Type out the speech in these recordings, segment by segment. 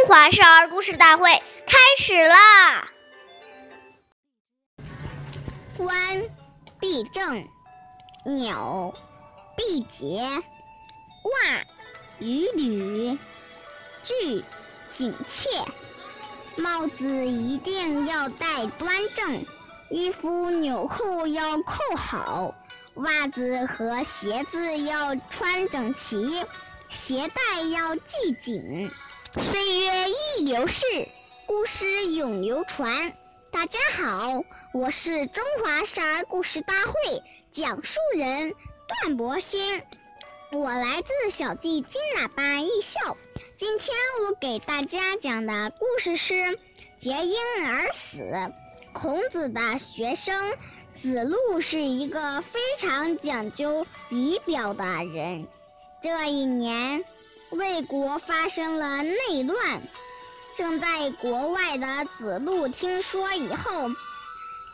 中华少儿故事大会开始啦！冠必正，纽必结，袜与履俱紧切，帽子一定要戴端正，衣服纽扣要扣好，袜子和鞋子要穿整齐，鞋带要系紧。岁月易流逝，故事永流传。大家好，我是中华少儿故事大会讲述人段博鑫，我来自小弟金喇叭艺校。今天我给大家讲的故事是《结婴而死》。孔子的学生子路是一个非常讲究仪表的人。这一年。魏国发生了内乱，正在国外的子路听说以后，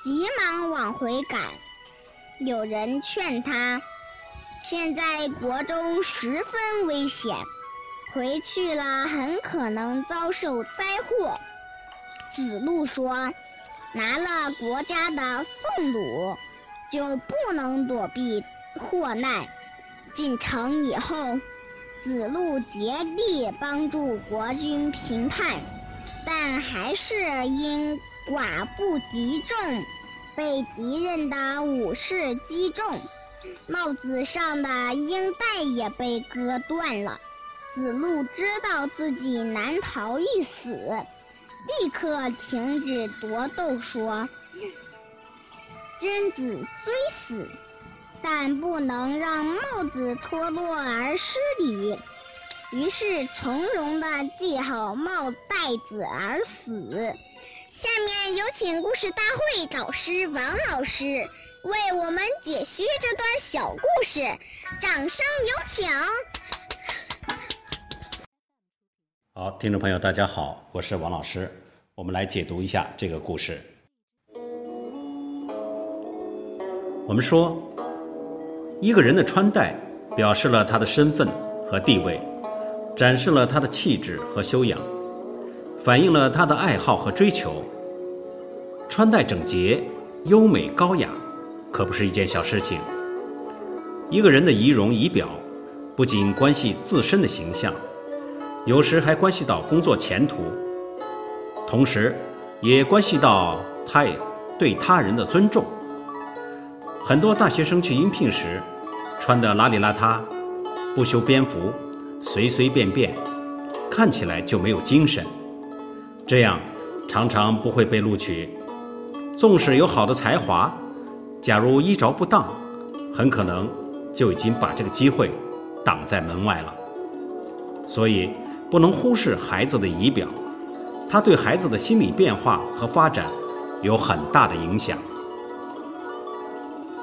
急忙往回赶。有人劝他，现在国中十分危险，回去了很可能遭受灾祸。子路说：“拿了国家的俸禄，就不能躲避祸难。进城以后。”子路竭力帮助国君平叛，但还是因寡不敌众，被敌人的武士击中，帽子上的缨带也被割断了。子路知道自己难逃一死，立刻停止夺斗，说：“君子虽死。”但不能让帽子脱落而失礼，于是从容地系好帽带子而死。下面有请故事大会导师王老师为我们解析这段小故事，掌声有请。好，听众朋友，大家好，我是王老师，我们来解读一下这个故事。我们说。一个人的穿戴，表示了他的身份和地位，展示了他的气质和修养，反映了他的爱好和追求。穿戴整洁、优美高雅，可不是一件小事情。一个人的仪容仪表，不仅关系自身的形象，有时还关系到工作前途，同时，也关系到他对他人的尊重。很多大学生去应聘时，穿得邋里邋遢，不修边幅，随随便便，看起来就没有精神，这样常常不会被录取。纵使有好的才华，假如衣着不当，很可能就已经把这个机会挡在门外了。所以不能忽视孩子的仪表，他对孩子的心理变化和发展有很大的影响。